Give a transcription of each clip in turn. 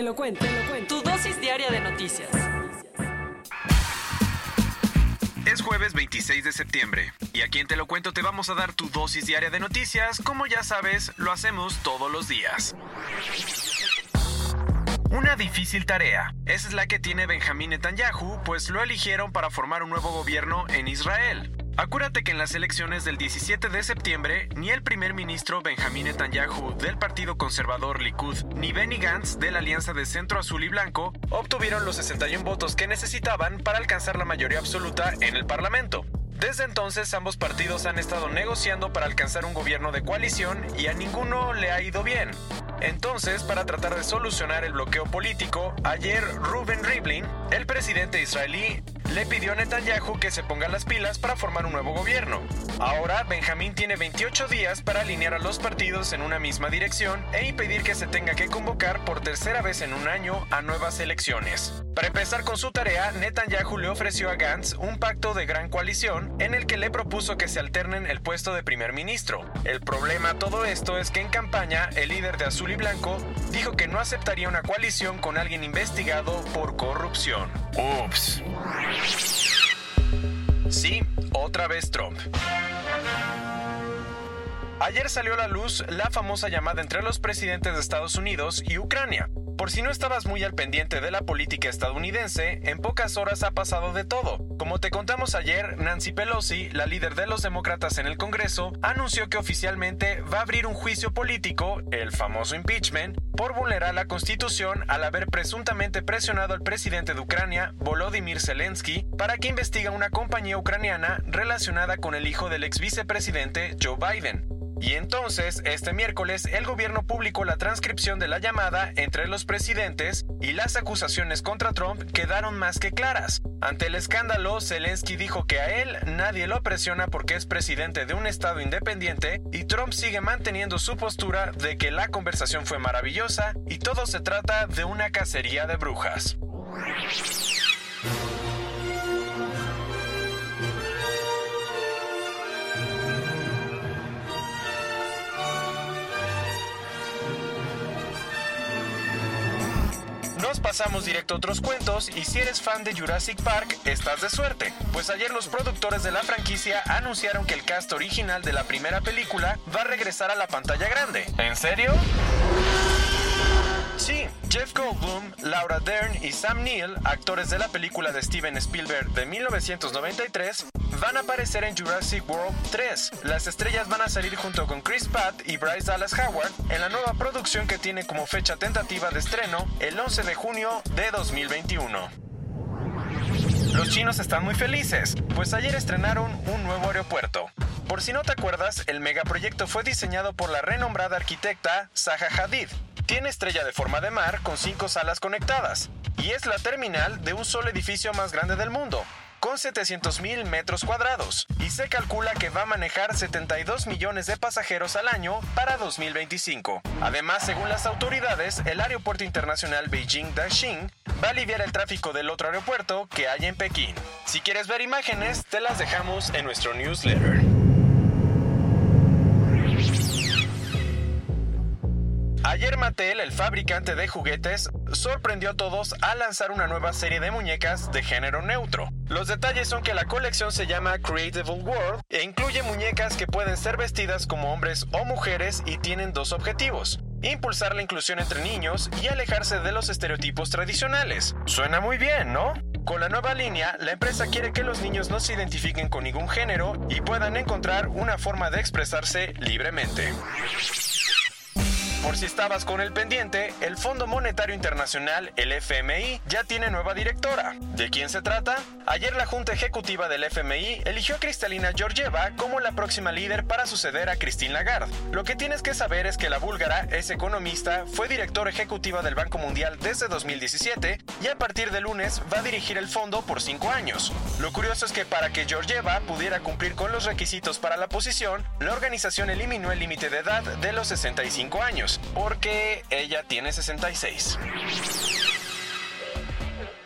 Te lo cuento, te lo cuento. Tu dosis diaria de noticias. Es jueves 26 de septiembre y aquí en Te lo cuento te vamos a dar tu dosis diaria de noticias, como ya sabes, lo hacemos todos los días. Una difícil tarea. Esa es la que tiene Benjamín Netanyahu, pues lo eligieron para formar un nuevo gobierno en Israel. Acuérdate que en las elecciones del 17 de septiembre, ni el primer ministro Benjamín Netanyahu del Partido Conservador Likud, ni Benny Gantz de la Alianza de Centro Azul y Blanco obtuvieron los 61 votos que necesitaban para alcanzar la mayoría absoluta en el Parlamento. Desde entonces ambos partidos han estado negociando para alcanzar un gobierno de coalición y a ninguno le ha ido bien. Entonces, para tratar de solucionar el bloqueo político, ayer Ruben Rivlin, el presidente israelí, le pidió a Netanyahu que se ponga las pilas para formar un nuevo gobierno. Ahora, Benjamín tiene 28 días para alinear a los partidos en una misma dirección e impedir que se tenga que convocar por tercera vez en un año a nuevas elecciones. Para empezar con su tarea, Netanyahu le ofreció a Gantz un pacto de gran coalición en el que le propuso que se alternen el puesto de primer ministro. El problema todo esto es que en campaña el líder de Azul y Blanco dijo que no aceptaría una coalición con alguien investigado por corrupción. Ups. Sí, otra vez Trump. Ayer salió a la luz la famosa llamada entre los presidentes de Estados Unidos y Ucrania. Por si no estabas muy al pendiente de la política estadounidense, en pocas horas ha pasado de todo. Como te contamos ayer, Nancy Pelosi, la líder de los demócratas en el Congreso, anunció que oficialmente va a abrir un juicio político, el famoso impeachment, por vulnerar la Constitución al haber presuntamente presionado al presidente de Ucrania, Volodymyr Zelensky, para que investiga una compañía ucraniana relacionada con el hijo del ex vicepresidente Joe Biden. Y entonces, este miércoles, el gobierno publicó la transcripción de la llamada entre los presidentes y las acusaciones contra Trump quedaron más que claras. Ante el escándalo, Zelensky dijo que a él nadie lo presiona porque es presidente de un estado independiente y Trump sigue manteniendo su postura de que la conversación fue maravillosa y todo se trata de una cacería de brujas. Pasamos directo a otros cuentos y si eres fan de Jurassic Park, estás de suerte, pues ayer los productores de la franquicia anunciaron que el cast original de la primera película va a regresar a la pantalla grande. ¿En serio? Sí, Jeff Goldblum, Laura Dern y Sam Neill, actores de la película de Steven Spielberg de 1993, van a aparecer en Jurassic World 3. Las estrellas van a salir junto con Chris Pratt y Bryce Dallas Howard en la nueva producción que tiene como fecha tentativa de estreno el 11 de junio de 2021. Los chinos están muy felices, pues ayer estrenaron un nuevo aeropuerto. Por si no te acuerdas, el megaproyecto fue diseñado por la renombrada arquitecta Zaha Hadid. Tiene estrella de forma de mar con cinco salas conectadas y es la terminal de un solo edificio más grande del mundo, con 700.000 metros cuadrados, y se calcula que va a manejar 72 millones de pasajeros al año para 2025. Además, según las autoridades, el Aeropuerto Internacional Beijing-Daxing va a aliviar el tráfico del otro aeropuerto que hay en Pekín. Si quieres ver imágenes, te las dejamos en nuestro newsletter. Ayer Mattel, el fabricante de juguetes, sorprendió a todos al lanzar una nueva serie de muñecas de género neutro. Los detalles son que la colección se llama Creative World e incluye muñecas que pueden ser vestidas como hombres o mujeres y tienen dos objetivos. Impulsar la inclusión entre niños y alejarse de los estereotipos tradicionales. Suena muy bien, ¿no? Con la nueva línea, la empresa quiere que los niños no se identifiquen con ningún género y puedan encontrar una forma de expresarse libremente. Por si estabas con el pendiente, el Fondo Monetario Internacional, el FMI, ya tiene nueva directora. ¿De quién se trata? Ayer la Junta Ejecutiva del FMI eligió a Cristalina Georgieva como la próxima líder para suceder a Christine Lagarde. Lo que tienes que saber es que la búlgara es economista, fue directora ejecutiva del Banco Mundial desde 2017 y a partir de lunes va a dirigir el fondo por cinco años. Lo curioso es que para que Georgieva pudiera cumplir con los requisitos para la posición, la organización eliminó el límite de edad de los 65 años porque ella tiene 66.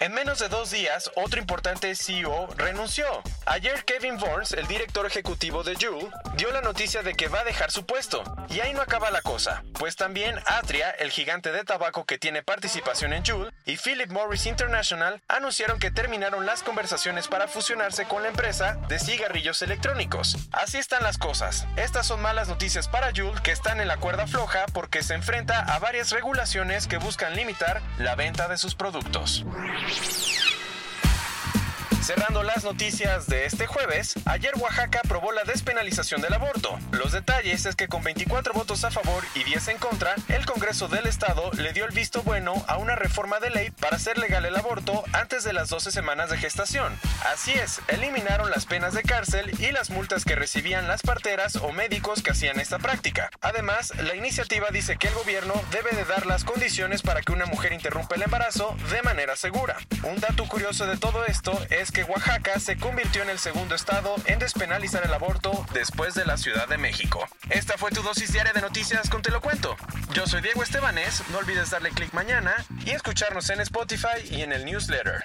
En menos de dos días, otro importante CEO renunció. Ayer Kevin Burns, el director ejecutivo de Juul, dio la noticia de que va a dejar su puesto. Y ahí no acaba la cosa, pues también Atria, el gigante de tabaco que tiene participación en Juul, y Philip Morris International anunciaron que terminaron las conversaciones para fusionarse con la empresa de cigarrillos electrónicos. Así están las cosas. Estas son malas noticias para Juul que están en la cuerda floja porque se enfrenta a varias regulaciones que buscan limitar la venta de sus productos. Cerrando las noticias de este jueves, ayer Oaxaca aprobó la despenalización del aborto. Los detalles es que con 24 votos a favor y 10 en contra, el Congreso del Estado le dio el visto bueno a una reforma de ley para hacer legal el aborto antes de las 12 semanas de gestación. Así es, eliminaron las penas de cárcel y las multas que recibían las parteras o médicos que hacían esta práctica. Además, la iniciativa dice que el gobierno debe de dar las condiciones para que una mujer interrumpa el embarazo de manera segura. Un dato curioso de todo esto es que Oaxaca se convirtió en el segundo estado en despenalizar el aborto después de la Ciudad de México. Esta fue tu dosis diaria de noticias con Te lo cuento. Yo soy Diego Estebanés, no olvides darle clic mañana y escucharnos en Spotify y en el newsletter.